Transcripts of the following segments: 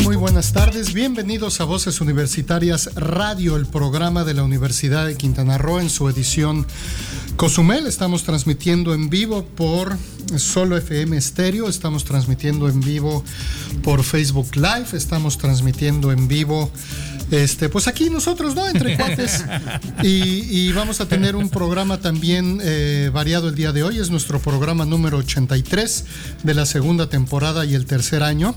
Muy buenas tardes. Bienvenidos a Voces Universitarias Radio, el programa de la Universidad de Quintana Roo en su edición Cozumel. Estamos transmitiendo en vivo por Solo FM Estéreo, estamos transmitiendo en vivo por Facebook Live, estamos transmitiendo en vivo este, pues aquí nosotros, ¿no? Entre cuates. Y, vamos a tener un programa también eh, variado el día de hoy. Es nuestro programa número 83 de la segunda temporada y el tercer año.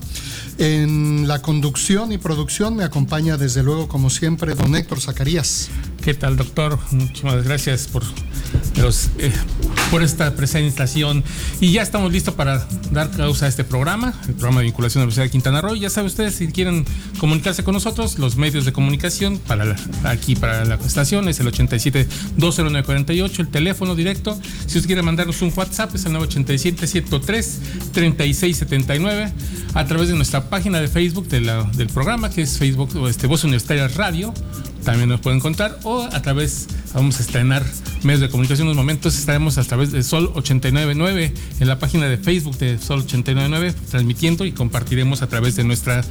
En la conducción y producción me acompaña desde luego, como siempre, don Héctor Zacarías. ¿Qué tal, doctor? Muchísimas gracias por, eh, por esta presentación. Y ya estamos listos para dar causa a este programa, el programa de vinculación de la Universidad de Quintana Roo. Ya saben ustedes, si quieren comunicarse con nosotros, los medios de comunicación para aquí, para la estación, es el 87 20948, el teléfono directo. Si usted quiere mandarnos un WhatsApp, es el 987 103 3679 a través de nuestra página de Facebook del programa, que es Facebook este, Voz Universitaria Radio también nos pueden contar o a través, vamos a estrenar medios de comunicación en unos momentos, estaremos a través de Sol 899 en la página de Facebook de Sol 899 transmitiendo y compartiremos a través de nuestra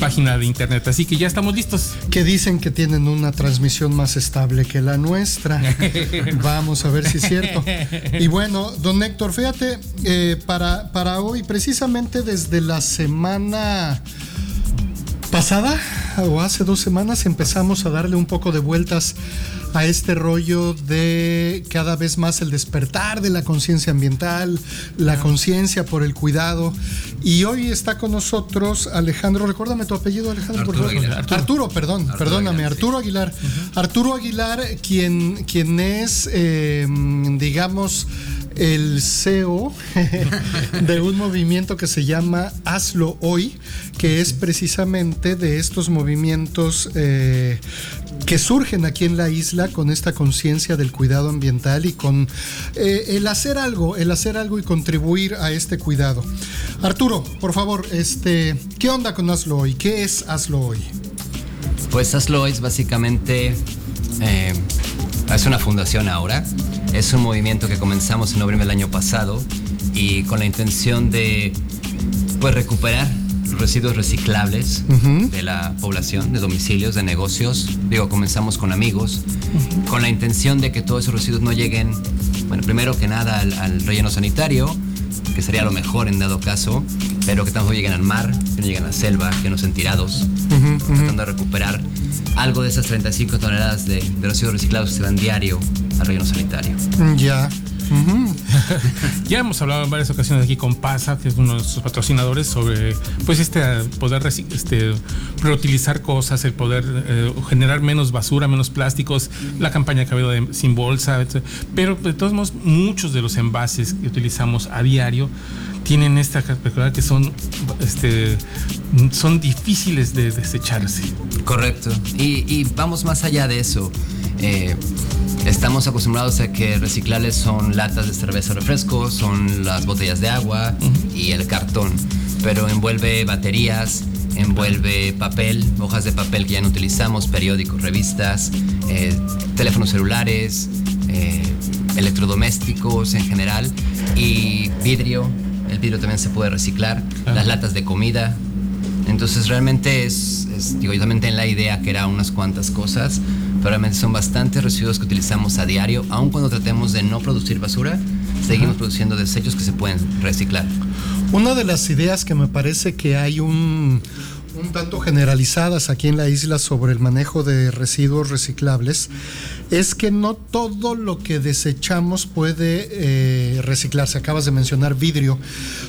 página de internet. Así que ya estamos listos. Que dicen que tienen una transmisión más estable que la nuestra. Vamos a ver si es cierto. Y bueno, don Héctor, fíjate, eh, para, para hoy, precisamente desde la semana pasada o hace dos semanas empezamos a darle un poco de vueltas a este rollo de cada vez más el despertar de la conciencia ambiental, la conciencia por el cuidado. Y hoy está con nosotros Alejandro, recuérdame tu apellido Alejandro, Arturo, por favor. Arturo. perdón, perdóname, Arturo Aguilar. Arturo Aguilar, quien, quien es, eh, digamos, el CEO de un movimiento que se llama Hazlo Hoy, que es precisamente de estos movimientos eh, que surgen aquí en la isla con esta conciencia del cuidado ambiental y con eh, el hacer algo, el hacer algo y contribuir a este cuidado. Arturo, por favor, este, ¿qué onda con Hazlo Hoy? ¿Qué es Hazlo Hoy? Pues Hazlo Hoy es básicamente... Eh, es una fundación ahora es un movimiento que comenzamos en noviembre del año pasado y con la intención de pues, recuperar residuos reciclables de la población, de domicilios, de negocios. Digo, comenzamos con amigos, con la intención de que todos esos residuos no lleguen, bueno, primero que nada al, relleno sanitario, que sería lo mejor en dado caso, pero que tampoco lleguen al mar, que no lleguen a la selva, que no sean tirados, tratando de recuperar algo de esas 35 toneladas de, de residuos reciclados que se dan diario al relleno sanitario. Ya. ya hemos hablado en varias ocasiones aquí con PASA, que es uno de nuestros patrocinadores, sobre pues este poder este, reutilizar cosas, el poder eh, generar menos basura, menos plásticos, la campaña que ha habido de sin bolsa, pero de todos modos muchos de los envases que utilizamos a diario tienen esta peculiaridad que son, este, son difíciles de desecharse. Correcto. Y, vamos más allá de eso. Eh, estamos acostumbrados a que reciclables son latas de cerveza o refresco, son las botellas de agua y el cartón, pero envuelve baterías, envuelve papel, hojas de papel que ya no utilizamos, periódicos, revistas, eh, teléfonos celulares, eh, electrodomésticos en general y vidrio. El vidrio también se puede reciclar, las latas de comida. Entonces realmente es, es digo, yo también tengo la idea que era unas cuantas cosas, pero realmente son bastantes residuos que utilizamos a diario, aun cuando tratemos de no producir basura, seguimos produciendo desechos que se pueden reciclar. Una de las ideas que me parece que hay un, un tanto generalizadas aquí en la isla sobre el manejo de residuos reciclables es que no todo lo que desechamos puede eh, reciclarse. Acabas de mencionar vidrio,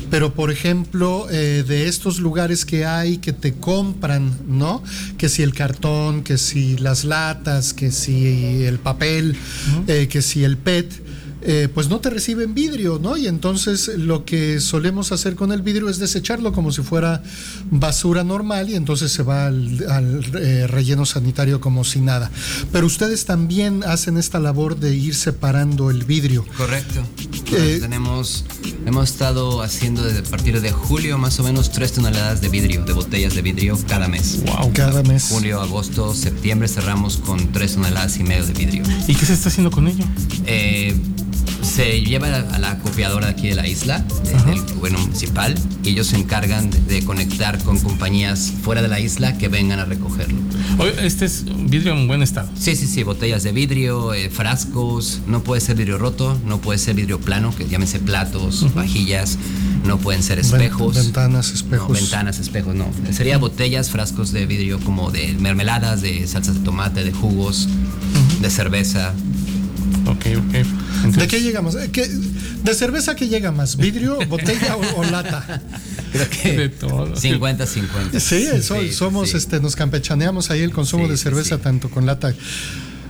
pero por ejemplo, eh, de estos lugares que hay que te compran, ¿no? Que si el cartón, que si las latas, que si el papel, eh, que si el PET eh, pues no te reciben vidrio, ¿no? Y entonces lo que solemos hacer con el vidrio es desecharlo como si fuera basura normal y entonces se va al, eh, relleno sanitario como si nada. Pero ustedes también hacen esta labor de ir separando el vidrio. Correcto. Eh, tenemos, hemos estado haciendo desde a partir de julio más o menos tres toneladas de vidrio, de botellas de vidrio cada mes. Wow. Cada mes. Julio, agosto, septiembre cerramos con tres toneladas y medio de vidrio. ¿Y qué se está haciendo con ello? Eh, se lleva a la copiadora aquí de la isla, del gobierno municipal, y ellos se encargan de, conectar con compañías fuera de la isla que vengan a recogerlo. Este es vidrio en buen estado. Sí, sí, sí, botellas de vidrio, eh, frascos, no puede ser vidrio roto, no puede ser vidrio plano, que llámense platos, vajillas, no pueden ser espejos. Ventanas, espejos. ventanas, espejos, no. Sería botellas, frascos de vidrio como de mermeladas, de salsas de tomate, de jugos, de cerveza. Ok, ok. ¿De qué llegamos? ¿De cerveza qué llega más? ¿Vidrio, botella o, lata? Creo que de todo. 50-50. Sí, somos, Este, nos campechaneamos ahí el consumo de cerveza tanto con lata.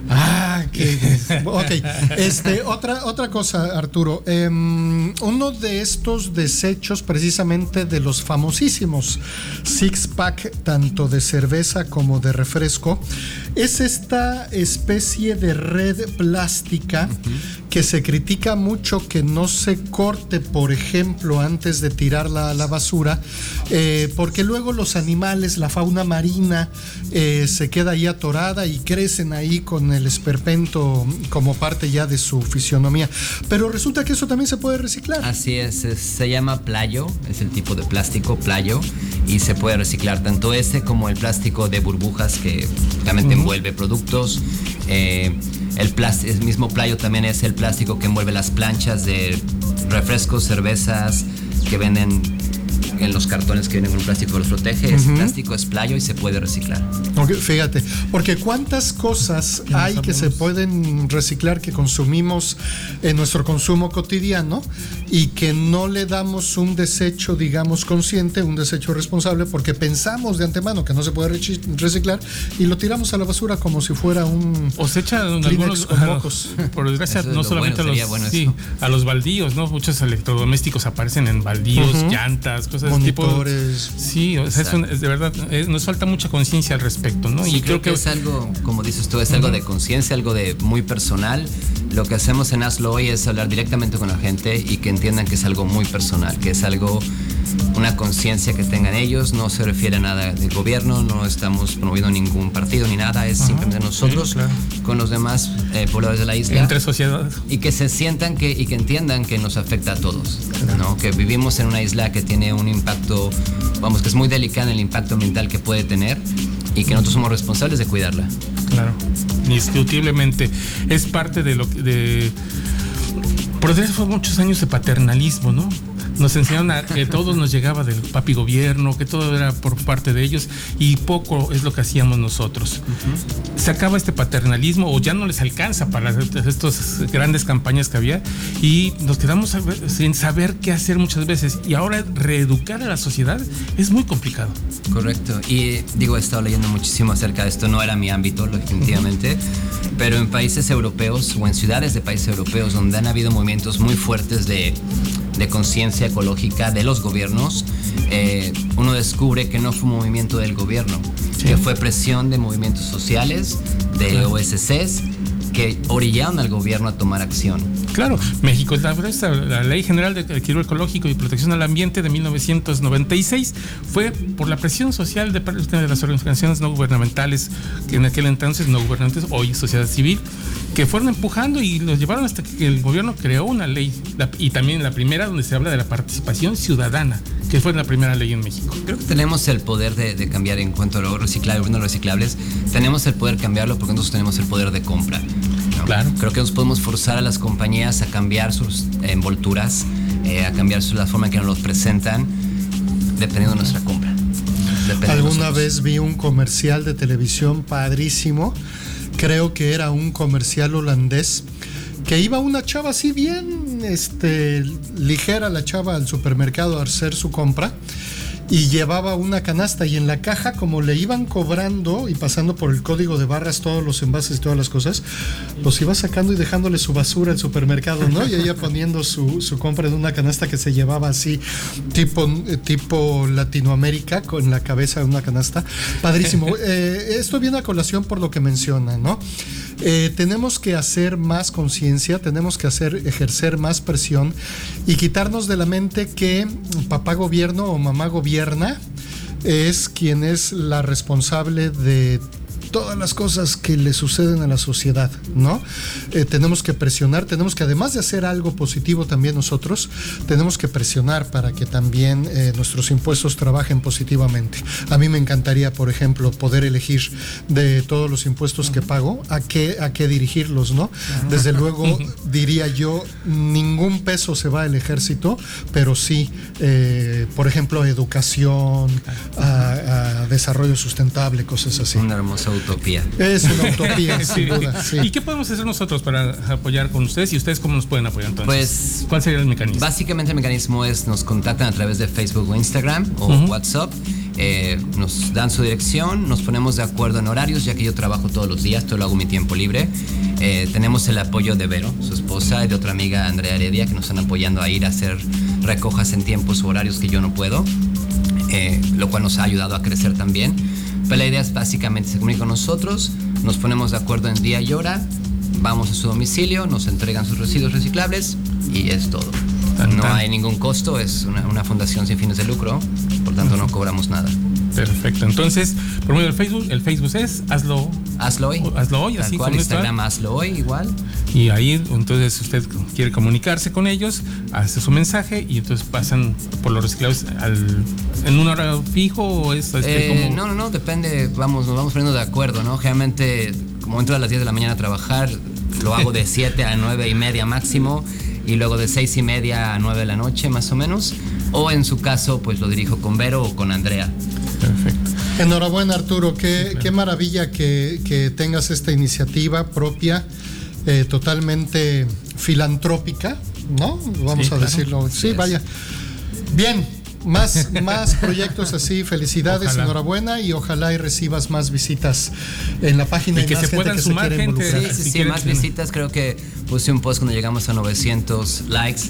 Ah, qué. Ok. Este, otra, otra cosa, Arturo. Em, uno de estos desechos, precisamente de los famosísimos six pack, tanto de cerveza como de refresco, es esta especie de red plástica que se critica mucho que no se corte, por ejemplo, antes de tirarla a la basura, eh, porque luego los animales, la fauna marina, eh, se queda ahí atorada y crecen ahí con el esperpento como parte ya de su fisionomía. Pero resulta que eso también se puede reciclar. Así es, se llama playo, es el tipo de plástico playo, y se puede reciclar tanto ese como el plástico de burbujas que realmente envuelve productos. Eh, el, el mismo playo también es el plástico que envuelve las planchas de refrescos, cervezas que venden en los cartones que vienen con plástico los protege. Es plástico, es playo y se puede reciclar. fíjate, porque cuántas cosas hay que se pueden reciclar que consumimos en nuestro consumo cotidiano y que no le damos un desecho, digamos, consciente, un desecho responsable, porque pensamos de antemano que no se puede reciclar y lo tiramos a la basura como si fuera un. O se echa algunos mocos. Por desgracia, no solamente a, los, a los baldíos, ¿no? Muchos electrodomésticos aparecen en baldíos, llantas, monitores. sí, o sea, es, de verdad, nos falta mucha conciencia al respecto, ¿no? y creo, que, es algo, como dices tú, es algo de conciencia, algo de muy personal. Lo que hacemos en Hazlo hoy es hablar directamente con la gente y que entiendan que es algo muy personal, que es algo una conciencia que tengan ellos, no se refiere a nada del gobierno, no estamos promoviendo ningún partido ni nada, es simplemente nosotros con los demás eh, pobladores de la isla. Entre sociedad. Y que se sientan que, y que entiendan que nos afecta a todos, ¿no? que vivimos en una isla que tiene un impacto, vamos, que es muy delicado el impacto ambiental que puede tener y que nosotros somos responsables de cuidarla. Claro, indiscutiblemente. Es parte de lo que... De, por eso fue muchos años de paternalismo, ¿no? Nos enseñaron a que todo nos llegaba del papi gobierno, que todo era por parte de ellos y poco es lo que hacíamos nosotros. Se acaba este paternalismo o ya no les alcanza para estas grandes campañas que había y nos quedamos sin saber qué hacer muchas veces y ahora reeducar a la sociedad es muy complicado. Correcto. Y digo, he estado leyendo muchísimo acerca de esto, no era mi ámbito, definitivamente, pero en países europeos o en ciudades de países europeos donde han habido movimientos muy fuertes de de conciencia ecológica de los gobiernos, eh, uno descubre que no fue un movimiento del gobierno, que fue presión de movimientos sociales, de OSCs, que orillaron al gobierno a tomar acción. Claro, México, la, la Ley General de Equilibrio Ecológico y Protección al Ambiente de 1996 fue por la presión social de parte de las organizaciones no gubernamentales, que en aquel entonces no gubernamentales, hoy sociedad civil, que fueron empujando y los llevaron hasta que el gobierno creó una ley, y también la primera donde se habla de la participación ciudadana, que fue la primera ley en México. Creo que tenemos el poder de, cambiar en cuanto a lo reciclable, no reciclables, tenemos el poder de cambiarlo porque nosotros tenemos el poder de compra. Claro. Creo que nos podemos forzar a las compañías a cambiar sus envolturas, eh, a cambiar la forma en que nos los presentan, dependiendo de nuestra compra. Alguna vez vi un comercial de televisión padrísimo, creo que era un comercial holandés, que iba una chava así bien este, ligera, la chava al supermercado a hacer su compra y llevaba una canasta y en la caja como le iban cobrando y pasando por el código de barras todos los envases y todas las cosas, los iba sacando y dejándole su basura al supermercado, ¿no? Y ella poniendo su, su compra en una canasta que se llevaba así, tipo, tipo Latinoamérica, con la cabeza de una canasta. Padrísimo. Eh, esto viene a colación por lo que menciona, ¿no? Eh, tenemos que hacer más conciencia, tenemos que hacer, ejercer más presión y quitarnos de la mente que papá gobierno o mamá gobierna es quien es la responsable de todas las cosas que le suceden a la sociedad, ¿no? Eh, tenemos que presionar, tenemos que además de hacer algo positivo también nosotros, tenemos que presionar para que también eh, nuestros impuestos trabajen positivamente. A mí me encantaría, por ejemplo, poder elegir de todos los impuestos que pago a qué, a qué dirigirlos, ¿no? Desde luego diría yo, ningún peso se va al ejército, pero sí, eh, por ejemplo, a educación, a, a desarrollo sustentable, cosas así. Una hermosa utopía. Es una utopía, sin duda. sí. ¿Y qué podemos hacer nosotros para apoyar con ustedes? ¿Y ustedes cómo nos pueden apoyar entonces? Pues, ¿Cuál sería el mecanismo? Básicamente el mecanismo es nos contactan a través de Facebook o Instagram o WhatsApp. eh, nos dan su dirección, nos ponemos de acuerdo en horarios, ya que yo trabajo todos los días, todo lo hago en mi tiempo libre. Eh, tenemos el apoyo de Vero, su esposa, y de otra amiga, Andrea Heredia, que nos están apoyando a ir a hacer recojas en tiempos o horarios que yo no puedo, eh, lo cual nos ha ayudado a crecer también. Pero la idea es básicamente se comunica con nosotros, nos ponemos de acuerdo en día y hora, vamos a su domicilio, nos entregan sus residuos reciclables y es todo. Tan, No tan. hay ningún costo, es una, una fundación sin fines de lucro, por tanto no cobramos nada. Perfecto. Entonces, por medio del Facebook, el Facebook es hazlo. Hazlo hoy. Hazlo hoy, así cual, Instagram, hazlo hoy, igual. Y ahí, entonces, usted quiere comunicarse con ellos, hace su mensaje y entonces pasan por los reciclados al, en un hora fijo o es este, Eh, como. no, no, no, depende, vamos, nos vamos poniendo de acuerdo, ¿no? Generalmente, como entro a las 10 de la mañana a trabajar, lo hago de 7 a 9 y media máximo y luego de 6 y media a 9 de la noche, más o menos. O en su caso, pues lo dirijo con Vero o con Andrea. Perfecto. Enhorabuena Arturo, qué, qué maravilla que, que tengas esta iniciativa propia, eh, totalmente filantrópica, ¿no? Vamos Sí, a claro. decirlo. Sí, vaya. Bien, más, más proyectos así, felicidades, Ojalá. enhorabuena y ojalá y recibas más visitas en la página Y que más se gente puedan que sumar quiera gente. involucrar. Sí, sí, sí, quieren más visitas. Creo que puse un post cuando llegamos a 900 likes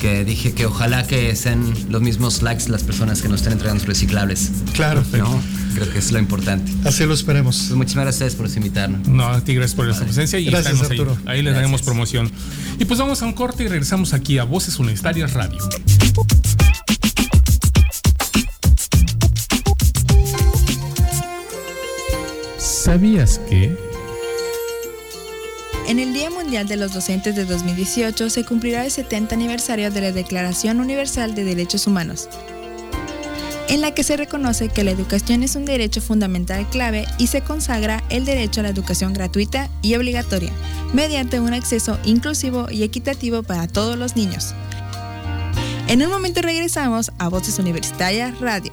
que dije que ojalá que sean los mismos likes las personas que nos estén entregando sus reciclables. Claro, ¿no? Creo que es lo importante. así lo esperemos. Pues muchísimas gracias por invitarnos. No, a ti gracias por la presencia y Gracias, ahí. Arturo. Ahí les daremos promoción. Y pues vamos a un corte y regresamos aquí a Voces Universitarias Radio. ¿Sabías que? En el Día Mundial de los Docentes de 2018 se cumplirá el 70 aniversario de la Declaración Universal de Derechos Humanos, en la que se reconoce que la educación es un derecho fundamental clave y se consagra el derecho a la educación gratuita y obligatoria, mediante un acceso inclusivo y equitativo para todos los niños. En un momento regresamos a Voces Universitarias Radio.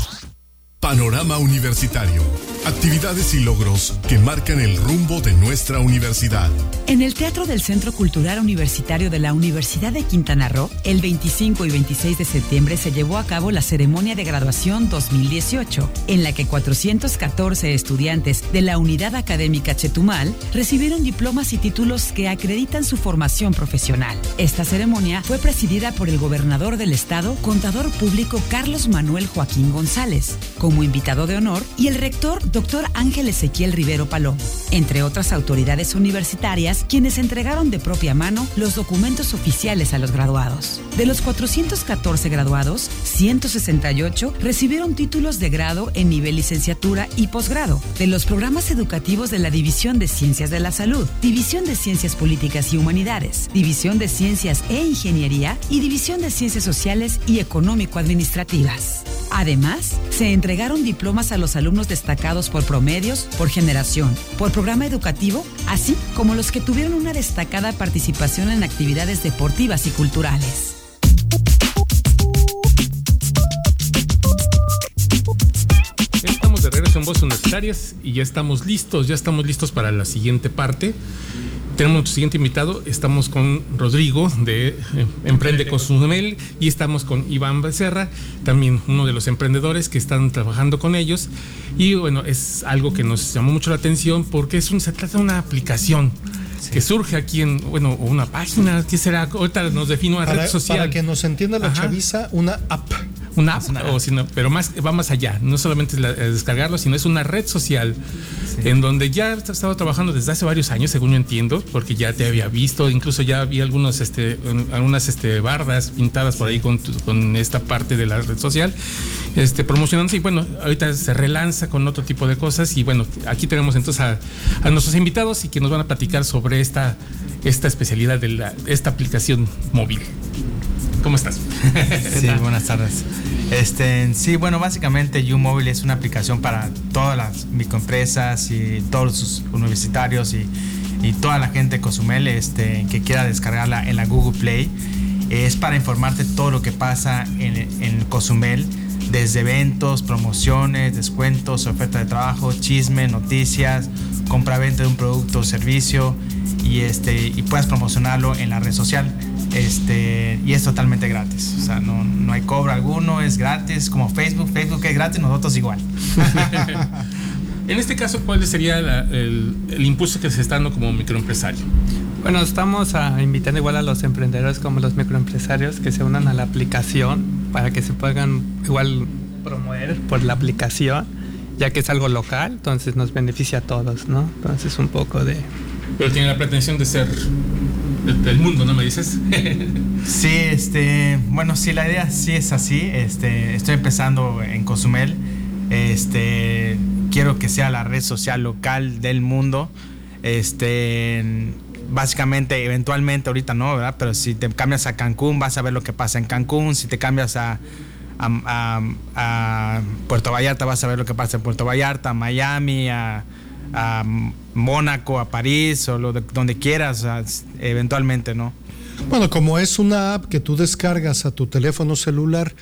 Panorama Universitario. Actividades y logros que marcan el rumbo de nuestra universidad. En el Teatro del Centro Cultural Universitario de la Universidad de Quintana Roo, el 25 y 26 de septiembre se llevó a cabo la ceremonia de graduación 2018, en la que 414 estudiantes de la Unidad Académica Chetumal recibieron diplomas y títulos que acreditan su formación profesional. Esta ceremonia fue presidida por el gobernador del estado, contador público Carlos Manuel Joaquín González, como invitado de honor, y el rector Dr. Ángel Ezequiel Rivero Paló, entre otras autoridades universitarias, quienes entregaron de propia mano los documentos oficiales a los graduados. De los 414 graduados, 168 recibieron títulos de grado en nivel licenciatura y posgrado de los programas educativos de la División de Ciencias de la Salud, División de Ciencias Políticas y Humanidades, División de Ciencias e Ingeniería y División de Ciencias Sociales y Económico-Administrativas. Además, se entregaron diplomas a los alumnos destacados por promedios, por generación, por programa educativo, así como los que tuvieron una destacada participación en actividades deportivas y culturales. Estamos de regreso en Voces Universitarias y ya estamos listos, ya estamos listos para la siguiente parte. Tenemos nuestro siguiente invitado, estamos con Rodrigo de eh, Emprende Cozumel y estamos con Iván Becerra, también uno de los emprendedores que están trabajando con ellos. Y bueno, es algo que nos llamó mucho la atención porque es un, se trata de una aplicación que surge aquí en, bueno, una página, ¿qué será? Ahorita nos una Para, red social. para que nos entienda la Ajá. chaviza, una app. Una app, o sino- pero más, va más allá. No solamente es la- es descargarlo, sino es una red social en donde ya he estado trabajando desde hace varios años, según yo entiendo, porque ya te había visto, incluso ya había algunos, este, un- algunas este, bardas pintadas por ahí con, con esta parte de la red social, este, promocionándose. Y bueno, ahorita se relanza con otro tipo de cosas. Y bueno, aquí tenemos entonces a, a nuestros invitados y que nos van a platicar sobre esta, esta especialidad de la, esta aplicación móvil. ¿Cómo estás? Sí, buenas tardes. Este, sí, bueno, básicamente YouMobile es una aplicación para todas las microempresas y todos sus universitarios y, y toda la gente de Cozumel este, que quiera descargarla en la Google Play. Es para informarte todo lo que pasa en, en Cozumel, desde eventos, promociones, descuentos, oferta de trabajo, chisme, noticias, compra-venta de un producto o servicio y, este, y puedas promocionarlo en la red social. Este, y es totalmente gratis. O sea, no, no hay cobro alguno, es gratis. Como Facebook, Facebook es gratis, nosotros igual. En este caso, ¿cuál sería la- el, el impulso que se está dando como microempresario? Bueno, estamos ah, invitando igual a los emprendedores como los microempresarios que se unan a la aplicación para que se puedan igual promover por la aplicación, ya que es algo local, entonces nos beneficia a todos, ¿no? Entonces un poco de... Pero tiene la pretensión de ser del, mundo, ¿no me dices? Sí, este, bueno, sí, la idea sí es así. Este, estoy empezando en Cozumel. Este, quiero que sea la red social local del mundo. Este, básicamente, eventualmente, ahorita no, ¿verdad? Pero si te cambias a Cancún, vas a ver lo que pasa en Cancún. Si te cambias a, a, a- Puerto Vallarta, vas a ver lo que pasa en Puerto Vallarta, Miami, a, a Mónaco, a París, o lo de- donde quieras, eventualmente, ¿no? Bueno, como es una app que tú descargas a tu teléfono celular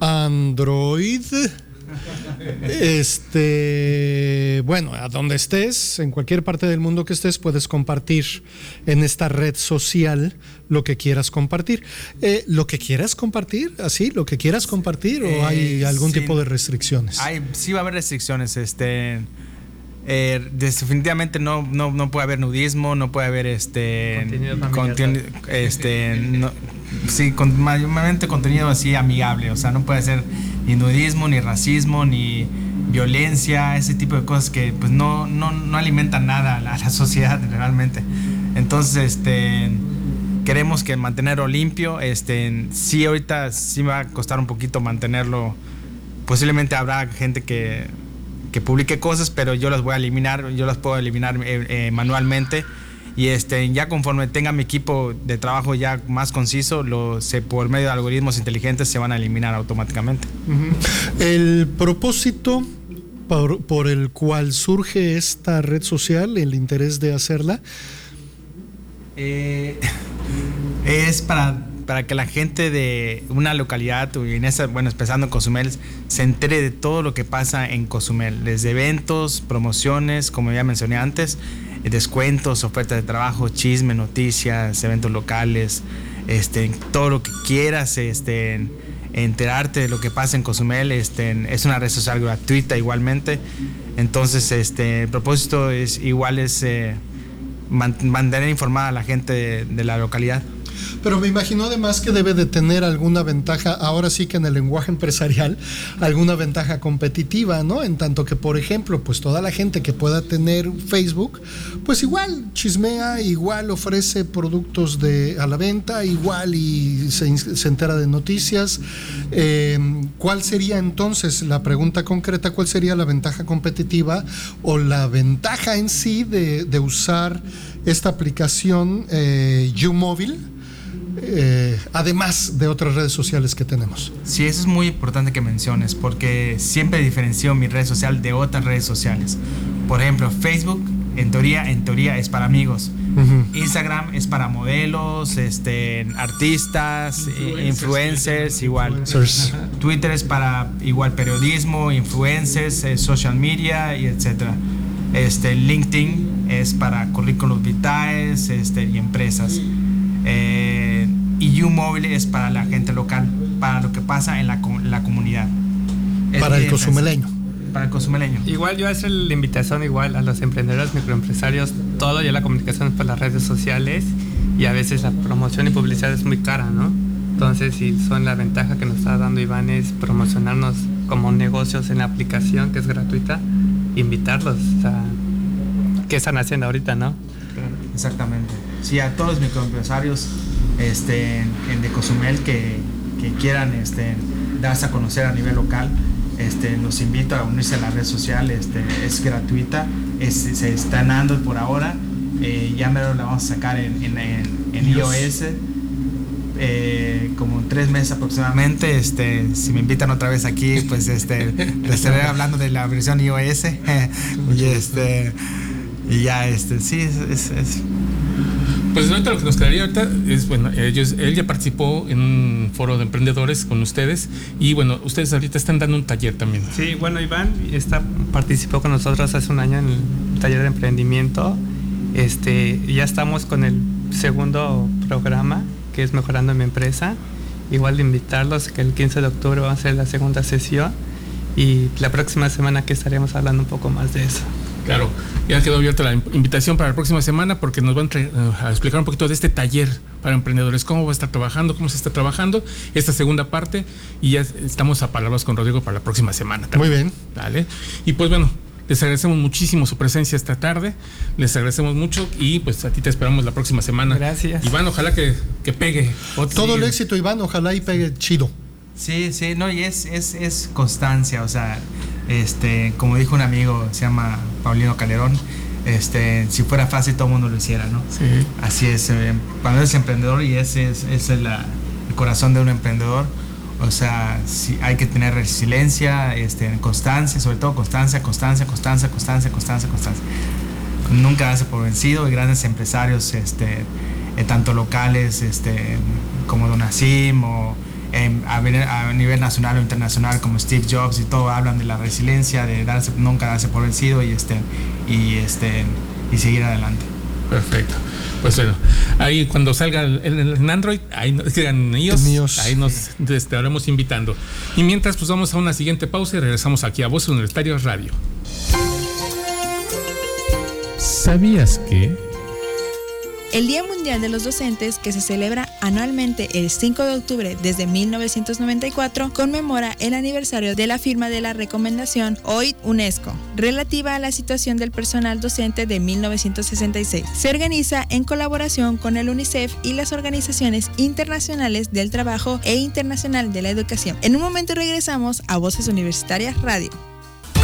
Android, este, bueno, a donde estés, en cualquier parte del mundo que estés, puedes compartir en esta red social lo que quieras compartir. Eh, lo que quieras compartir, así, lo que quieras compartir, o hay Eh, algún sí. tipo de restricciones. Hay, sí va a haber restricciones. Este, eh, definitivamente no, no, no puede haber nudismo, no puede haber este Contenido este no- sí, con, mayormente contenido así amigable. O sea, no puede ser ni nudismo, ni racismo, ni violencia, ese tipo de cosas que pues no, no, no alimentan nada a la, a la sociedad realmente. Entonces, este queremos que mantenerlo limpio. Este, sí, ahorita sí me va a costar un poquito mantenerlo. Posiblemente habrá gente que, que publique cosas, pero yo las voy a eliminar, yo las puedo eliminar eh, eh, manualmente. Y este, ya conforme tenga mi equipo de trabajo ya más conciso, lo, se, por medio de algoritmos inteligentes se van a eliminar automáticamente. Ujú. El propósito por, por el cual surge esta red social, el interés de hacerla, Eh, es para, para que la gente de una localidad, en esa, bueno, empezando en Cozumel, se entere de todo lo que pasa en Cozumel, desde eventos, promociones, como ya mencioné antes, descuentos, ofertas de trabajo, chisme, noticias, eventos locales, este, todo lo que quieras, este, enterarte de lo que pasa en Cozumel, este, es una red social gratuita igualmente. Entonces, este, el propósito es igual es eh, man- mantener informada a la gente de la localidad. Pero me imagino además que debe de tener alguna ventaja, ahora sí que en el lenguaje empresarial, alguna ventaja competitiva, ¿no? En tanto que, por ejemplo, pues toda la gente que pueda tener Facebook, pues igual chismea, igual ofrece productos de, a la venta, igual y se, entera de noticias. Eh, ¿Cuál sería entonces la pregunta concreta? ¿Cuál sería la ventaja competitiva o la ventaja en sí de, de usar esta aplicación eh, YouMobile? Eh, además de otras redes sociales que tenemos. Sí, eso es muy importante que menciones, porque siempre diferencio mi red social de otras redes sociales. Por ejemplo, Facebook, en teoría, en teoría es para amigos. Instagram es para modelos, este, artistas, influencers, influencers igual. Twitter es para igual periodismo, influencers, eh, social media y etcétera. Este, LinkedIn es para currículos vitales este, y empresas. Eh, y YouMobile es para la gente local, para lo que pasa en la, la comunidad. para el cozumeleño. Para el cozumeleño. Igual yo hago la invitación igual a los emprendedores, microempresarios, todo ya la comunicación es por las redes sociales y a veces la promoción y publicidad es muy cara, ¿no? Entonces, si son la ventaja que nos está dando Iván es promocionarnos como negocios en la aplicación que es gratuita, invitarlos. Sea, ¿qué están haciendo ahorita, no? Exactamente. Sí, a todos los microempresarios este, en de Cozumel que, que, quieran este, darse a conocer a nivel local, este, los invito a unirse a la red social, este, es gratuita, se está dando por ahora, eh, ya me lo vamos a sacar en, en, en, iOS. Eh, como tres meses aproximadamente. Este, si me invitan otra vez aquí, pues este, les estaré hablando de la versión iOS. y este, y ya, este, sí, es, es, Pues ahorita lo que nos quedaría ahorita es, bueno, él ya participó en un foro de emprendedores con ustedes y bueno, ustedes ahorita están dando un taller también. Sí, bueno, Iván está, participó con nosotros hace un año en el taller de emprendimiento. Este, ya estamos con el segundo programa, que es Mejorando mi empresa. Igual de invitarlos, que el 15 de octubre va a ser la segunda sesión y la próxima semana que estaremos hablando un poco más de eso. Claro, ya quedó abierta la invitación para la próxima semana porque nos van a explicar un poquito de este taller para emprendedores, cómo va a estar trabajando, cómo se está trabajando, esta segunda parte y ya estamos a palabras con Rodrigo para la próxima semana. Muy bien. Vale. Y pues bueno, les agradecemos muchísimo su presencia esta tarde. Les agradecemos mucho y pues a ti te esperamos la próxima semana. Gracias. Iván, ojalá que, que pegue. Todo el éxito, Iván, ojalá y pegue chido. Sí, sí, no, y es, es, es constancia, o sea, este, como dijo un amigo, se llama Paulino Calderón, este, si fuera fácil todo el mundo lo hiciera, ¿no? Sí. Así es, eh, cuando eres emprendedor y ese es, ese es la, el corazón de un emprendedor, o sea, si hay que tener resiliencia, este, constancia, sobre todo constancia, constancia, constancia, constancia, constancia, constancia. Nunca darse por vencido y grandes empresarios, este, eh, tanto locales este, como Donasim o a, nivel nacional o internacional como Steve Jobs y todo hablan de la resiliencia, de darse, nunca darse por vencido y, este, y, este, y seguir adelante. Perfecto. Pues bueno, ahí cuando salga en Android, ahí nos iOS, ahí nos estaremos invitando. Y mientras, pues vamos a una siguiente pausa y regresamos aquí a Voz Universitaria Radio. ¿Sabías que? El Día Mundial de los Docentes, que se celebra anualmente el 5 de octubre desde 1994, conmemora el aniversario de la firma de la recomendación OIT UNESCO, relativa a la situación del personal docente de 1966. Se organiza en colaboración con el UNICEF y las organizaciones internacionales del trabajo e internacional de la educación. En un momento regresamos a Voces Universitarias Radio.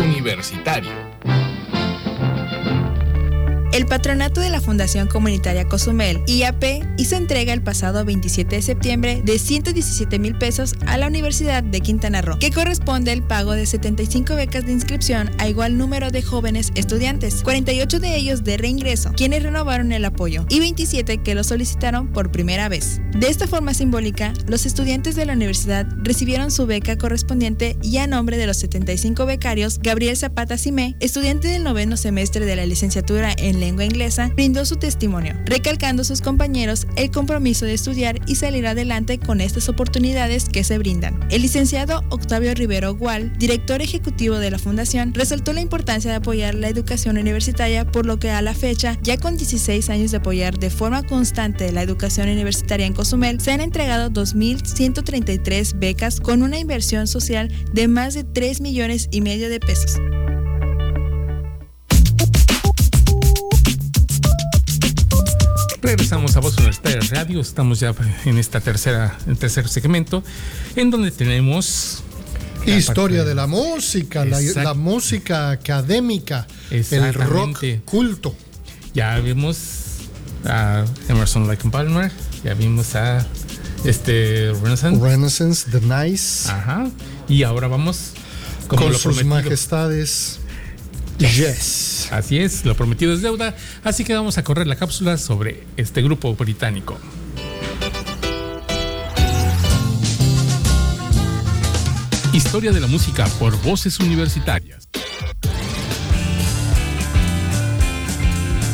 Universitario. El patronato de la Fundación Comunitaria Cozumel, IAP, hizo entrega el pasado 27 de septiembre de 117 mil pesos a la Universidad de Quintana Roo, que corresponde al pago de 75 becas de inscripción a igual número de jóvenes estudiantes, 48 de ellos de reingreso, quienes renovaron el apoyo, y 27 que lo solicitaron por primera vez. De esta forma simbólica, los estudiantes de la universidad recibieron su beca correspondiente y a nombre de los 75 becarios, Gabriel Zapata Simé, estudiante del noveno semestre de la licenciatura en lengua inglesa, brindó su testimonio, recalcando a sus compañeros el compromiso de estudiar y salir adelante con estas oportunidades que se brindan. El licenciado Octavio Rivero Gual, director ejecutivo de la Fundación, resaltó la importancia de apoyar la educación universitaria, por lo que a la fecha, ya con 16 años de apoyar de forma constante la educación universitaria en Cozumel, se han entregado 2.133 becas con una inversión social de más de 3 millones y medio de pesos. Regresamos a Voz Universitaria Radio. Estamos ya en esta tercera, el tercer segmento, en donde tenemos Historia de la música, la, la, música académica, el rock culto. Ya vimos a Emerson Lake Palmer, ya vimos a este Renaissance. Renaissance, The Nice. Ajá. Y ahora vamos con sus majestades. Yes. Así es, lo prometido es deuda. Así que vamos a correr la cápsula sobre este grupo británico. Historia de la música por voces universitarias.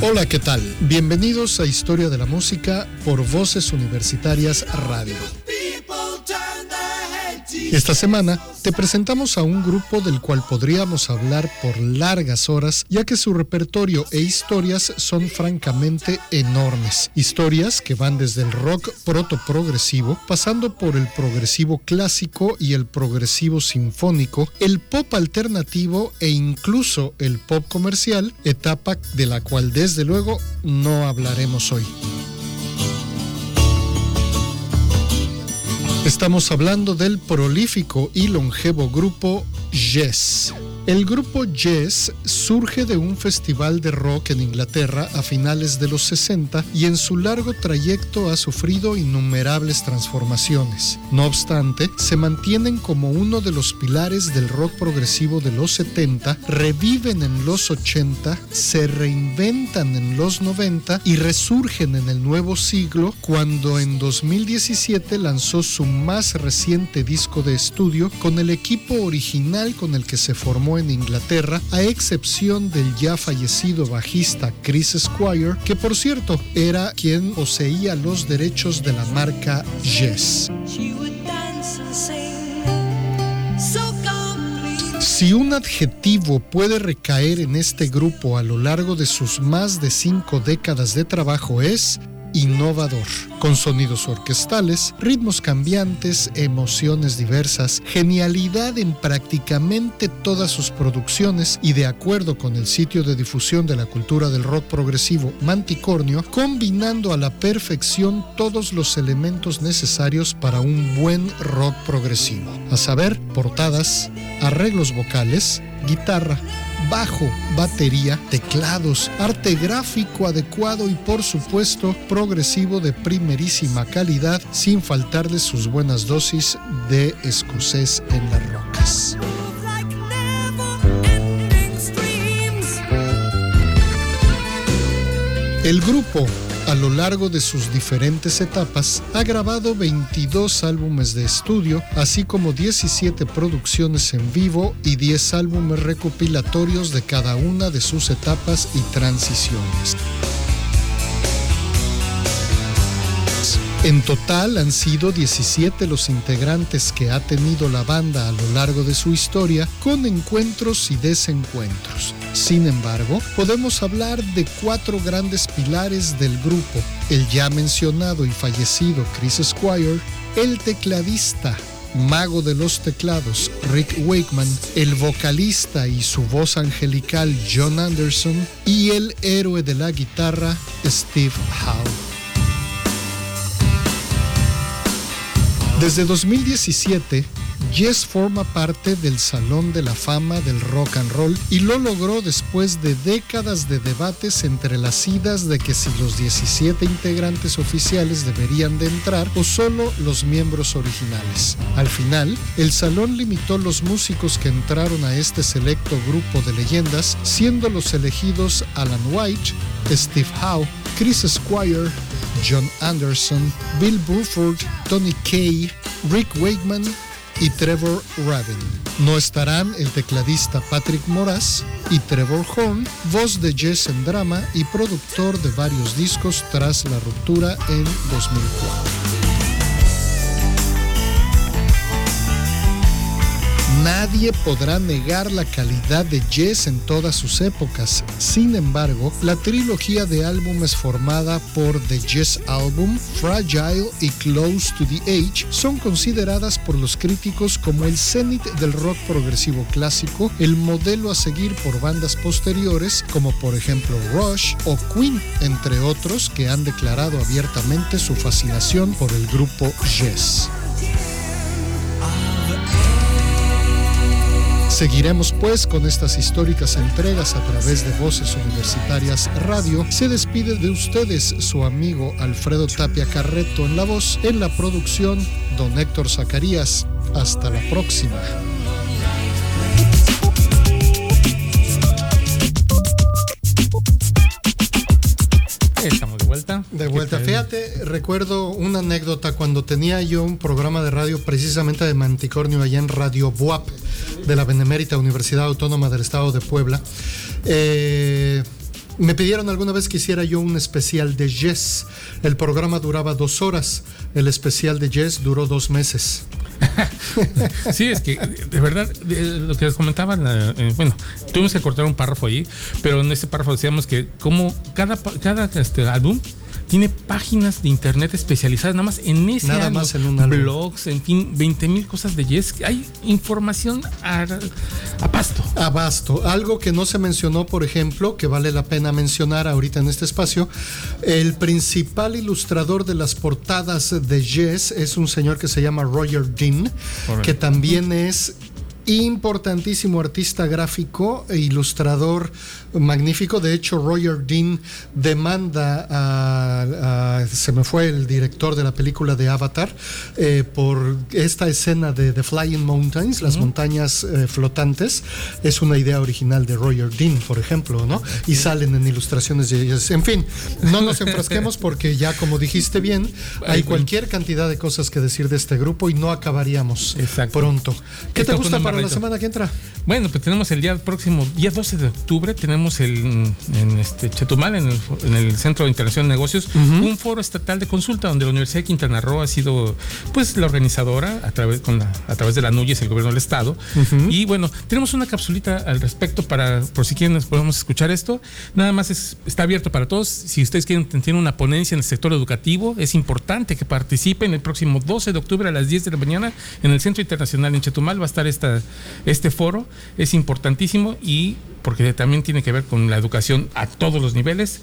Hola, ¿qué tal? Bienvenidos a Historia de la Música por Voces Universitarias Radio. Esta semana te presentamos a un grupo del cual podríamos hablar por largas horas, ya que su repertorio e historias son francamente enormes. Historias que van desde el rock proto-progresivo, pasando por el progresivo clásico y el progresivo sinfónico, el pop alternativo e incluso el pop comercial, etapa de la cual desde luego no hablaremos hoy. Estamos hablando del prolífico y longevo grupo Yes. El grupo Yes surge de un festival de rock en Inglaterra a finales de los 60 y en su largo trayecto ha sufrido innumerables transformaciones. No obstante, se mantienen como uno de los pilares del rock progresivo de los 70, reviven en los 80, se reinventan en los 90 y resurgen en el nuevo siglo cuando en 2017 lanzó su más reciente disco de estudio con el equipo original con el que se formó en Inglaterra, a excepción del ya fallecido bajista Chris Squire, que por cierto era quien poseía los derechos de la marca Yes. Si un adjetivo puede recaer en este grupo a lo largo de sus más de cinco décadas de trabajo es innovador, con sonidos orquestales, ritmos cambiantes, emociones diversas, genialidad en prácticamente todas sus producciones y de acuerdo con el sitio de difusión de la cultura del rock progresivo Manticornio, combinando a la perfección todos los elementos necesarios para un buen rock progresivo, a saber, portadas, arreglos vocales, guitarra, bajo, batería, teclados, arte gráfico adecuado y por supuesto progresivo de primerísima calidad sin faltarle sus buenas dosis de escocés en las rocas. El grupo a lo largo de sus diferentes etapas, ha grabado 22 álbumes de estudio, así como 17 producciones en vivo y 10 álbumes recopilatorios de cada una de sus etapas y transiciones. En total han sido 17 los integrantes que ha tenido la banda a lo largo de su historia, con encuentros y desencuentros. Sin embargo, podemos hablar de cuatro grandes pilares del grupo, el ya mencionado y fallecido Chris Squire, el tecladista mago de los teclados Rick Wakeman, el vocalista y su voz angelical John Anderson y el héroe de la guitarra Steve Howe. Desde 2017, Yes forma parte del Salón de la Fama del Rock and Roll y lo logró después de décadas de debates entre las idas de que si los 17 integrantes oficiales deberían de entrar o solo los miembros originales. Al final, el salón limitó los músicos que entraron a este selecto grupo de leyendas, siendo los elegidos Alan White, Steve Howe, Chris Squire, John Anderson, Bill Bruford, Tony Kay, Rick Wakeman y Trevor Rabin. No estarán el tecladista Patrick Moraz y Trevor Horn, voz de Jess en drama y productor de varios discos tras la ruptura en 2004. Nadie podrá negar la calidad de Jess en todas sus épocas. Sin embargo, la trilogía de álbumes formada por The Jess Album, Fragile y Close to the Age son consideradas por los críticos como el cenit del rock progresivo clásico, el modelo a seguir por bandas posteriores como por ejemplo Rush o Queen, entre otros que han declarado abiertamente su fascinación por el grupo Jess. Seguiremos pues con estas históricas entregas a través de Voces Universitarias Radio. Se despide de ustedes su amigo Alfredo Tapia Carreto en la voz, en la producción don Héctor Zacarías. Hasta la próxima. Estamos de vuelta. De vuelta. Fíjate, recuerdo una anécdota cuando tenía yo un programa de radio precisamente de Manticornio allá en Radio Buap de la Benemérita Universidad Autónoma del Estado de Puebla. Eh, me pidieron alguna vez que hiciera yo un especial de Yes. El programa duraba dos horas, el especial de Yes duró dos meses. sí, es que de verdad, lo que les comentaba, eh, bueno, tuvimos que cortar un párrafo ahí, pero en ese párrafo decíamos que como cada, cada este, álbum tiene páginas de internet especializadas nada más en ese Nada más en un blogs, en fin, 20 mil cosas de Yes. Hay información a, a, pasto. A pasto. Algo que no se mencionó, por ejemplo, que vale la pena mencionar ahorita en este espacio, el principal ilustrador de las portadas de Yes es un señor que se llama Roger Dean, que también es importantísimo artista gráfico e ilustrador magnífico. De hecho, Roger Dean demanda a, se me fue el director de la película de Avatar eh, por esta escena de The Flying Mountains, las montañas eh, flotantes. Es una idea original de Roger Dean, por ejemplo, ¿no? Y salen en ilustraciones de ellas. En fin, no nos enfrasquemos porque ya, como dijiste bien, hay cualquier cantidad de cosas que decir de este grupo y no acabaríamos pronto. ¿Qué te gusta para la semana que entra? Bueno, pues tenemos el día próximo, día 12 de octubre, tenemos el, en este Chetumal, en el, Centro de Internación de Negocios, un foro estatal de consulta donde la Universidad de Quintana Roo ha sido pues la organizadora a través, con a través de la NUYES, el gobierno del estado. Y bueno, tenemos una capsulita al respecto para, por si quieren, podemos escuchar esto. Nada más está abierto para todos. Si ustedes quieren tener una ponencia en el sector educativo, es importante que participen el próximo 12 de octubre a las 10 de la mañana en el Centro Internacional en Chetumal. Va a estar esta, este foro. Es importantísimo y porque también tiene que ver con la educación a todos los niveles.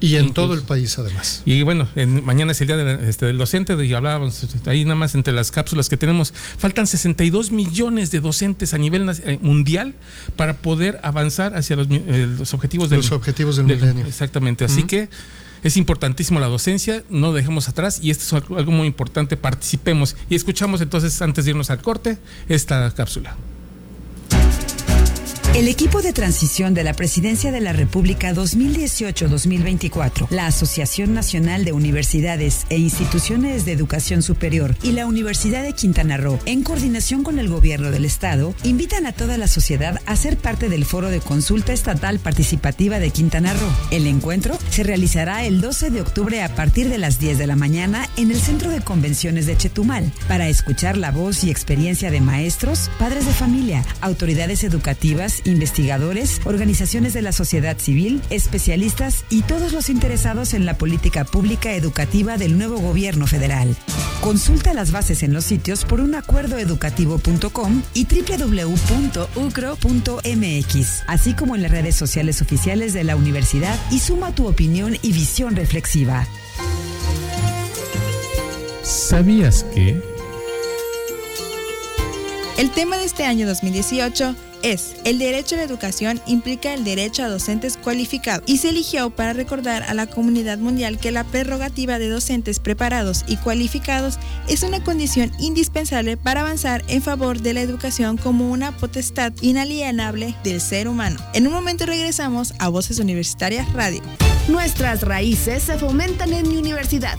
Y en todo el país, además. Y bueno, mañana es el día este, del docente, y hablábamos ahí nada más entre las cápsulas que tenemos. Faltan 62 millones de docentes a nivel eh, mundial para poder avanzar hacia los, eh, objetivos del, los objetivos del, milenio. Exactamente. Así que es importantísimo la docencia, no dejemos atrás y esto es algo muy importante, participemos y escuchamos entonces antes de irnos al corte esta cápsula. El equipo de transición de la Presidencia de la República 2018-2024, la Asociación Nacional de Universidades e Instituciones de Educación Superior y la Universidad de Quintana Roo, en coordinación con el Gobierno del Estado, invitan a toda la sociedad a ser parte del Foro de Consulta Estatal Participativa de Quintana Roo. El encuentro se realizará el 12 de octubre a partir de las 10 de la mañana en el Centro de Convenciones de Chetumal, para escuchar la voz y experiencia de maestros, padres de familia, autoridades educativas investigadores, organizaciones de la sociedad civil, especialistas y todos los interesados en la política pública educativa del nuevo gobierno federal. Consulta las bases en los sitios por un acuerdo educativo.com y www.ucro.mx, así como en las redes sociales oficiales de la universidad y suma tu opinión y visión reflexiva. ¿Sabías que? El tema de este año 2018 es, el derecho a la educación implica el derecho a docentes cualificados y se eligió para recordar a la comunidad mundial que la prerrogativa de docentes preparados y cualificados es una condición indispensable para avanzar en favor de la educación como una potestad inalienable del ser humano. En un momento regresamos a Voces Universitarias Radio. Nuestras raíces se fomentan en mi universidad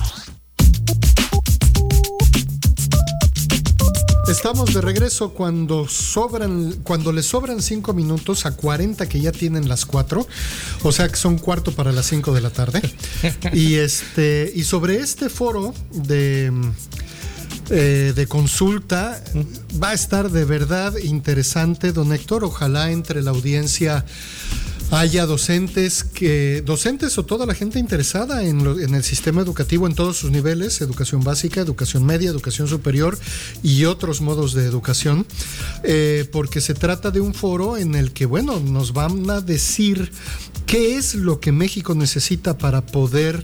Estamos de regreso cuando sobran, cuando le sobran cinco minutos a 40 que ya tienen las cuatro, o sea que son cuarto para las cinco de la tarde. Y este, y sobre este foro de, eh, de consulta va a estar de verdad interesante, don Héctor. Ojalá entre la audiencia haya docentes que docentes o toda la gente interesada en, lo- en el sistema educativo en todos sus niveles educación básica educación media educación superior y otros modos de educación eh, porque se trata de un foro en el que bueno nos van a decir qué es lo que México necesita para poder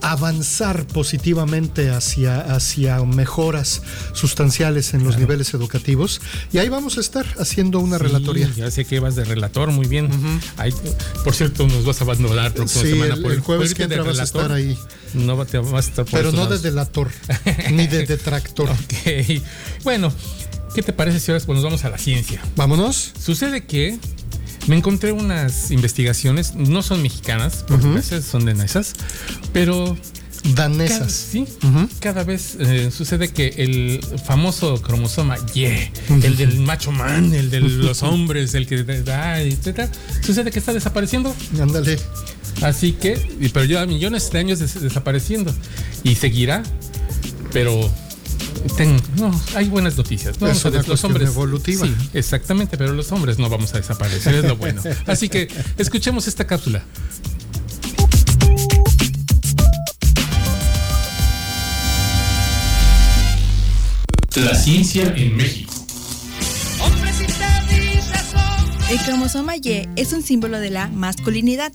avanzar positivamente hacia, hacia mejoras sustanciales en los niveles educativos y ahí vamos a estar haciendo una Sí, relatoría Ya sé que vas de relator, muy bien. Ahí, por cierto, nos vas a abandonar próxima Sí, semana el- por el jueves que entra vas a estar ahí. No te vas a estar por Pero no lados. de delator, ni de detractor. Ok. Bueno, ¿qué te parece si ahora pues, nos vamos a la ciencia? Vámonos. Sucede que me encontré unas investigaciones, no son mexicanas, porque Ujú. esas son de esas, pero Danesas. Cada, sí, cada vez eh, sucede que el famoso cromosoma Y, el del macho man, el de los hombres, el que da, etcétera, sucede que está desapareciendo. Ándale. Así que, pero lleva millones de años des- desapareciendo y seguirá, pero ten- no, hay buenas noticias. No Es vamos a des- los hombres evolutiva. Sí, exactamente, pero los hombres no vamos a desaparecer, es lo bueno. Así que escuchemos esta cápsula. La ciencia en México. El cromosoma Y es un símbolo de la masculinidad.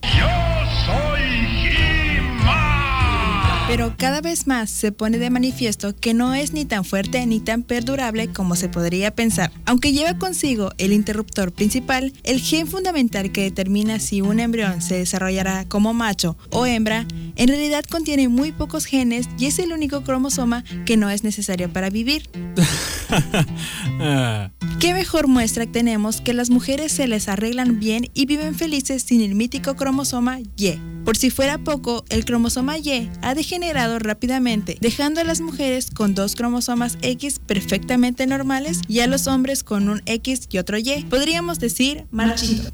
Pero cada vez más se pone de manifiesto que no es ni tan fuerte ni tan perdurable como se podría pensar. Aunque lleva consigo el interruptor principal, el gen fundamental que determina si un embrión se desarrollará como macho o hembra, en realidad contiene muy pocos genes y es el único cromosoma que no es necesario para vivir. ¿Qué mejor muestra tenemos que las mujeres se les arreglan bien y viven felices sin el mítico cromosoma Y? Por si fuera poco, el cromosoma Y ha degenerado rápidamente, dejando a las mujeres con dos cromosomas X perfectamente normales y a los hombres con un X y otro Y. Podríamos decir marchito.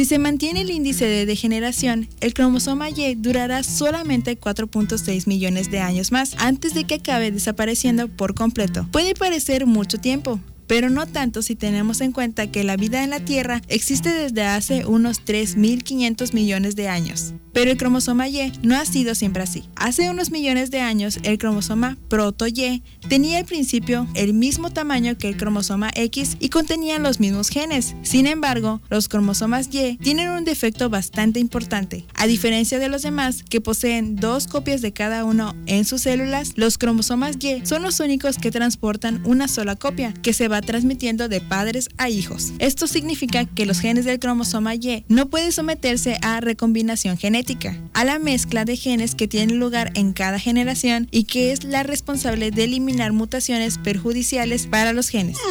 Si se mantiene el índice de degeneración, el cromosoma Y durará solamente 4.6 millones de años más antes de que acabe desapareciendo por completo. Puede parecer mucho tiempo, pero no tanto si tenemos en cuenta que la vida en la Tierra existe desde hace unos 3.500 millones de años. Pero el cromosoma Y no ha sido siempre así. Hace unos millones de años, el cromosoma proto-Y tenía al principio el mismo tamaño que el cromosoma X y contenían los mismos genes. Sin embargo, los cromosomas Y tienen un defecto bastante importante. A diferencia de los demás, que poseen dos copias de cada uno en sus células, los cromosomas Y son los únicos que transportan una sola copia, que se va transmitiendo de padres a hijos. Esto significa que los genes del cromosoma Y no pueden someterse a recombinación genética, a la mezcla de genes que tienen lugar en cada generación y que es la responsable de eliminar mutaciones perjudiciales para los genes.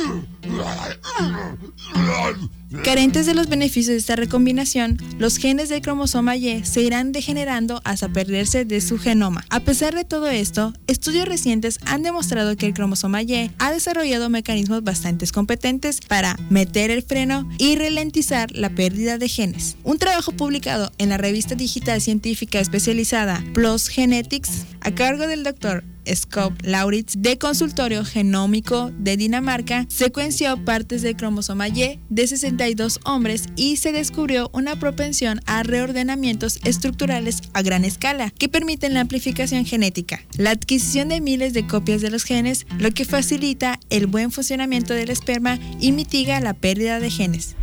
Carentes de los beneficios de esta recombinación, los genes del cromosoma Y se irán degenerando hasta perderse de su genoma. A pesar de todo esto, estudios recientes han demostrado que el cromosoma Y ha desarrollado mecanismos bastante competentes para meter el freno y ralentizar la pérdida de genes. Un trabajo publicado en la revista digital científica especializada PLOS Genetics, a cargo del doctor Scott Lauritz de Consultorio Genómico de Dinamarca secuenció partes del cromosoma Y de 62 hombres y se descubrió una propensión a reordenamientos estructurales a gran escala que permiten la amplificación genética, la adquisición de miles de copias de los genes, lo que facilita el buen funcionamiento del esperma y mitiga la pérdida de genes.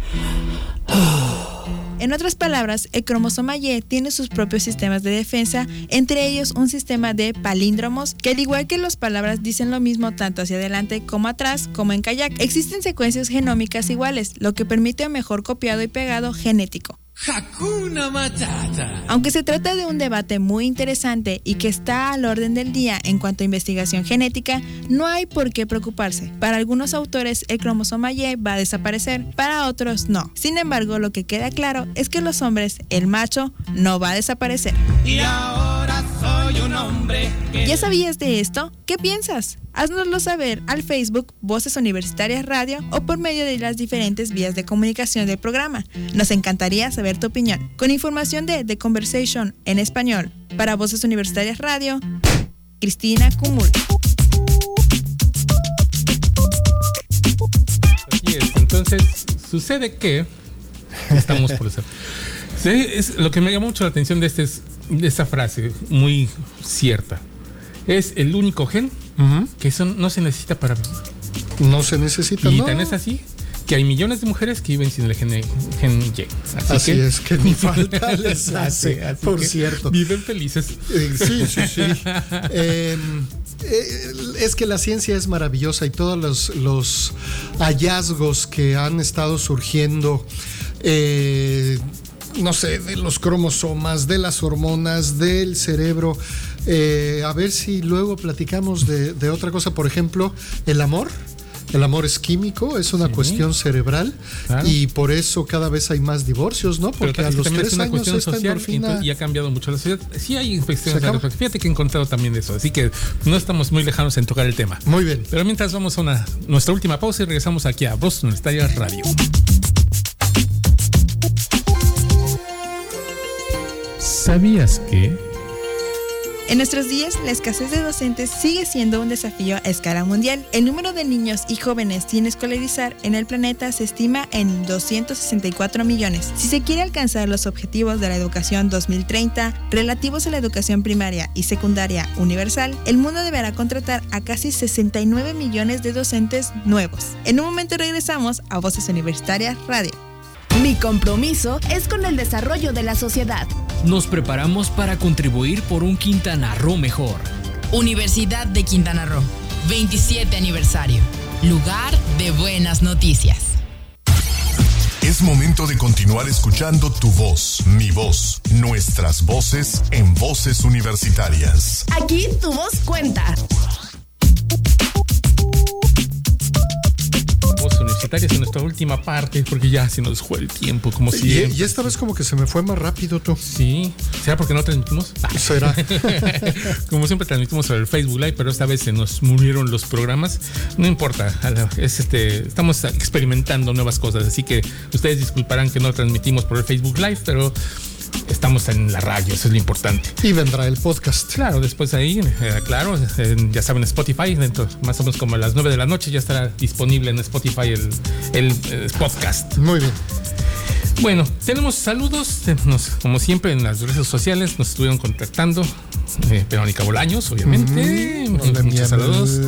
En otras palabras, el cromosoma Y tiene sus propios sistemas de defensa, entre ellos un sistema de palíndromos que al igual que las palabras dicen lo mismo tanto hacia adelante como atrás, como en kayak. Existen secuencias genómicas iguales, lo que permite un mejor copiado y pegado genético. Hakuna Matata. Aunque se trata de un debate muy interesante y que está al orden del día en cuanto a investigación genética, no hay por qué preocuparse. Para algunos autores el cromosoma Y va a desaparecer, para otros no. Sin embargo, lo que queda claro es que los hombres, el macho, no va a desaparecer. Y ahora soy un hombre que... ¿Ya sabías de esto? ¿Qué piensas? Haznoslo saber al Facebook Voces Universitarias Radio o por medio de las diferentes vías de comunicación del programa. Nos encantaría saber tu opinión. Con información de The Conversation en español para Voces Universitarias Radio, Cristina Cumul. Así es. Entonces, sucede que estamos por eso. Sí, es, lo que me llamó mucho la atención de, este es, de esta frase, muy cierta. Es el único gen que eso no se necesita para No se necesita, Y ¿no? tan es así que hay millones de mujeres que viven sin el gen, gen Y. Así, Así que, es, que ni falta les hace, así por cierto. Viven felices. Eh, sí, sí, sí. Eh, eh, es que la ciencia es maravillosa y todos los, los hallazgos que han estado surgiendo, eh, no sé, de los cromosomas, de las hormonas, del cerebro. Eh, a ver si luego platicamos de, de otra cosa, por ejemplo, el amor. El amor es químico, es una Sí. cuestión cerebral Claro. y por eso cada vez hay más divorcios, ¿no? Pero Porque a los tres es una años cuestión esta social y, endorfina entonces- y ha cambiado mucho la sociedad. Sí hay ¿Se infecciones respecto. Fíjate que he encontrado también de eso, así que no estamos muy lejanos en tocar el tema. Muy bien. Pero mientras vamos a una, nuestra última pausa y regresamos aquí a Voz Universitaria Radio. ¿Sabías que? En nuestros días, la escasez de docentes sigue siendo un desafío a escala mundial. El número de niños y jóvenes sin escolarizar en el planeta se estima en 264 millones. Si se quiere alcanzar los objetivos de la educación 2030 relativos a la educación primaria y secundaria universal, el mundo deberá contratar a casi 69 millones de docentes nuevos. En un momento regresamos a Voces Universitarias Radio. Mi compromiso es con el desarrollo de la sociedad. Nos preparamos para contribuir por un Quintana Roo mejor. Universidad de Quintana Roo, 27 aniversario. Lugar de buenas noticias. Es momento de continuar escuchando tu voz, mi voz, nuestras voces en voces universitarias. Aquí tu voz cuenta. En nuestra última parte, porque ya se nos fue el tiempo, como Y, siempre. y esta vez como que se me fue más rápido tú. Sí, ¿será porque no transmitimos? Ah. Será. Como siempre transmitimos sobre el Facebook Live, pero esta vez se nos murieron los programas. No importa, es este, estamos experimentando nuevas cosas, así que ustedes disculparán que no transmitimos por el Facebook Live, pero estamos en la radio, eso es lo importante. Y vendrá el podcast. Claro, después ahí, eh, claro, en- ya saben, Spotify, dentro, más o menos como a las 9 de la noche ya estará disponible en Spotify el, el, eh, podcast. Muy bien. Bueno, tenemos saludos, nos- como siempre en las redes sociales nos estuvieron contactando. eh, Verónica Bolaños, obviamente. Mm, hola, Muchos saludos.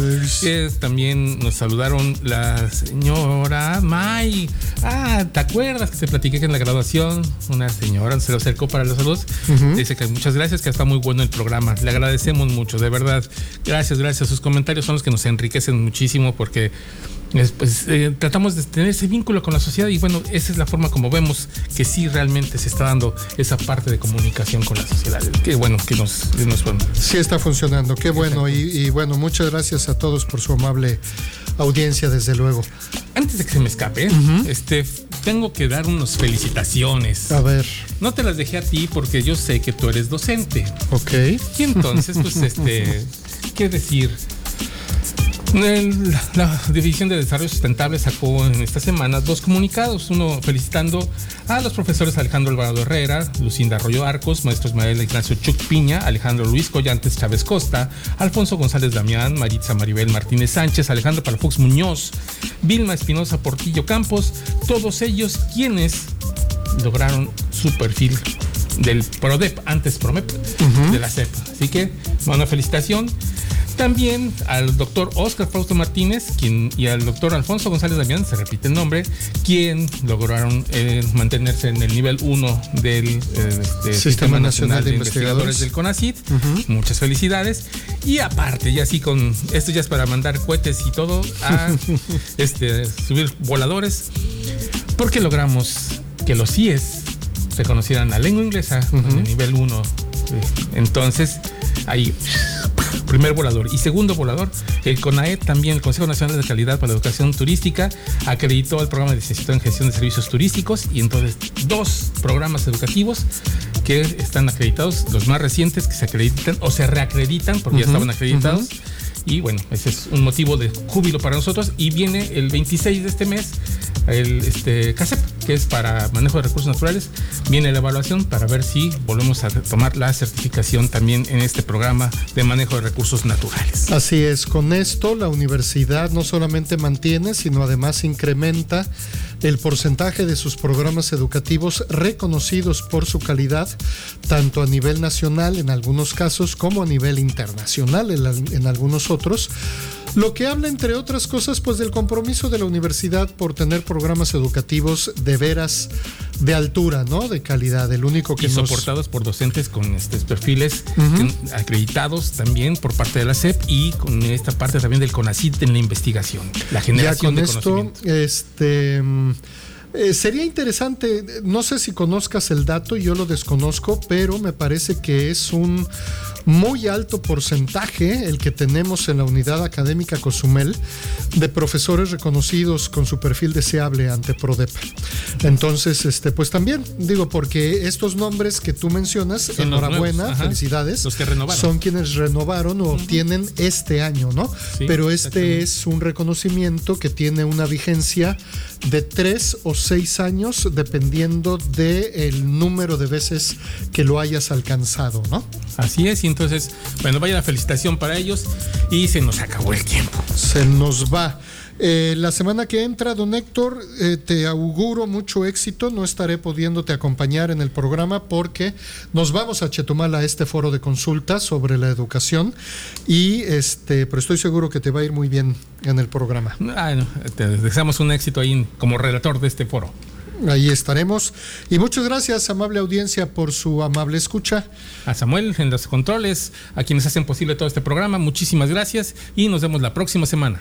Eh, también nos saludaron la señora May. Ah, ¿te acuerdas que te platiqué que en la graduación una señora se lo acercó para los saludos? Dice que muchas gracias, que está muy bueno el programa. Le agradecemos mucho, de verdad. Gracias, gracias. Sus comentarios son los que nos enriquecen muchísimo porque es, pues, eh, tratamos de tener ese vínculo con la sociedad y bueno, esa es la forma como vemos que sí realmente se está dando esa parte de comunicación con la sociedad. Qué bueno que nos, que nos bueno. Sí está funcionando, qué bueno. Y, y bueno, muchas gracias a todos por su amable audiencia, desde luego. Antes de que se me escape, este, tengo que dar unas felicitaciones. A ver, No te las dejé a ti porque yo sé que tú eres docente. ok. Y entonces, pues, este, ¿qué decir? El- la División de Desarrollo Sustentable sacó en esta semana dos comunicados. Uno felicitando a los profesores Alejandro Alvarado Herrera, Lucinda Arroyo Arcos, maestro Ismael Ignacio Chuc Piña, Alejandro Luis Collantes Chávez Costa, Alfonso González Damián, Maritza Maribel Martínez Sánchez, Alejandro Palafox Muñoz, Vilma Espinosa Portillo Campos, todos ellos quienes lograron su perfil del PRODEP, antes PROMEP, de la CEP. Así que, una felicitación. También al doctor Oscar Fausto Martínez quien, y al doctor Alfonso González Damián, se repite el nombre, quien lograron eh, mantenerse en el nivel 1 del eh, este, Sistema, Nacional, de, Investigadores, del CONACIT. Muchas felicidades. Y aparte, ya así con esto ya es para mandar cohetes y todo a este, subir voladores, porque logramos que los CIES reconocieran la lengua inglesa en el nivel 1. Entonces, ahí primer volador. Y segundo volador, el CONAED también, el Consejo Nacional de Calidad para la Educación Turística, acreditó el programa de licenciatura en gestión de servicios turísticos y entonces dos programas educativos que están acreditados, los más recientes que se acreditan o se reacreditan porque ya estaban acreditados. Y bueno, ese es un motivo de júbilo para nosotros. Y viene el 26 de este mes el este, CASEP, que es para manejo de recursos naturales. Viene la evaluación para ver si volvemos a tomar la certificación también en este programa de manejo de recursos naturales. Así es, con esto la universidad no solamente mantiene, sino además incrementa el porcentaje de sus programas educativos reconocidos por su calidad, tanto a nivel nacional en algunos casos como a nivel internacional en, algunos otros lo que habla, entre otras cosas, pues del compromiso de la universidad por tener programas educativos de veras de altura, ¿no? De calidad. El único que y soportados por docentes con estos perfiles acreditados también por parte de la SEP y con esta parte también del CONACIT en la investigación, la generación ya con esto, este. Eh, sería interesante, no sé si conozcas el dato, yo lo desconozco, pero me parece que es un muy alto porcentaje el que tenemos en la unidad académica Cozumel de profesores reconocidos con su perfil deseable ante PRODEP. Entonces, este, pues también digo, porque estos nombres que tú mencionas, enhorabuena, felicidades, los que renovaron. son quienes renovaron o obtienen este año, ¿no? Pero este es un reconocimiento que tiene una vigencia de tres o seis años dependiendo del número de veces que lo hayas alcanzado, ¿no? Así es, y entonces, bueno, vaya la felicitación para ellos y se nos acabó el tiempo. Se nos va. Eh, la semana que entra, don Héctor, eh, te auguro mucho éxito. No estaré pudiéndote acompañar en el programa porque nos vamos a Chetumal a este foro de consulta sobre la educación y este, pero estoy seguro que te va a ir muy bien en el programa. Bueno, te deseamos un éxito ahí como relator de este foro. Ahí estaremos. Y muchas gracias, amable audiencia, por su amable escucha. A Samuel en los controles, a quienes hacen posible todo este programa, muchísimas gracias y nos vemos la próxima semana.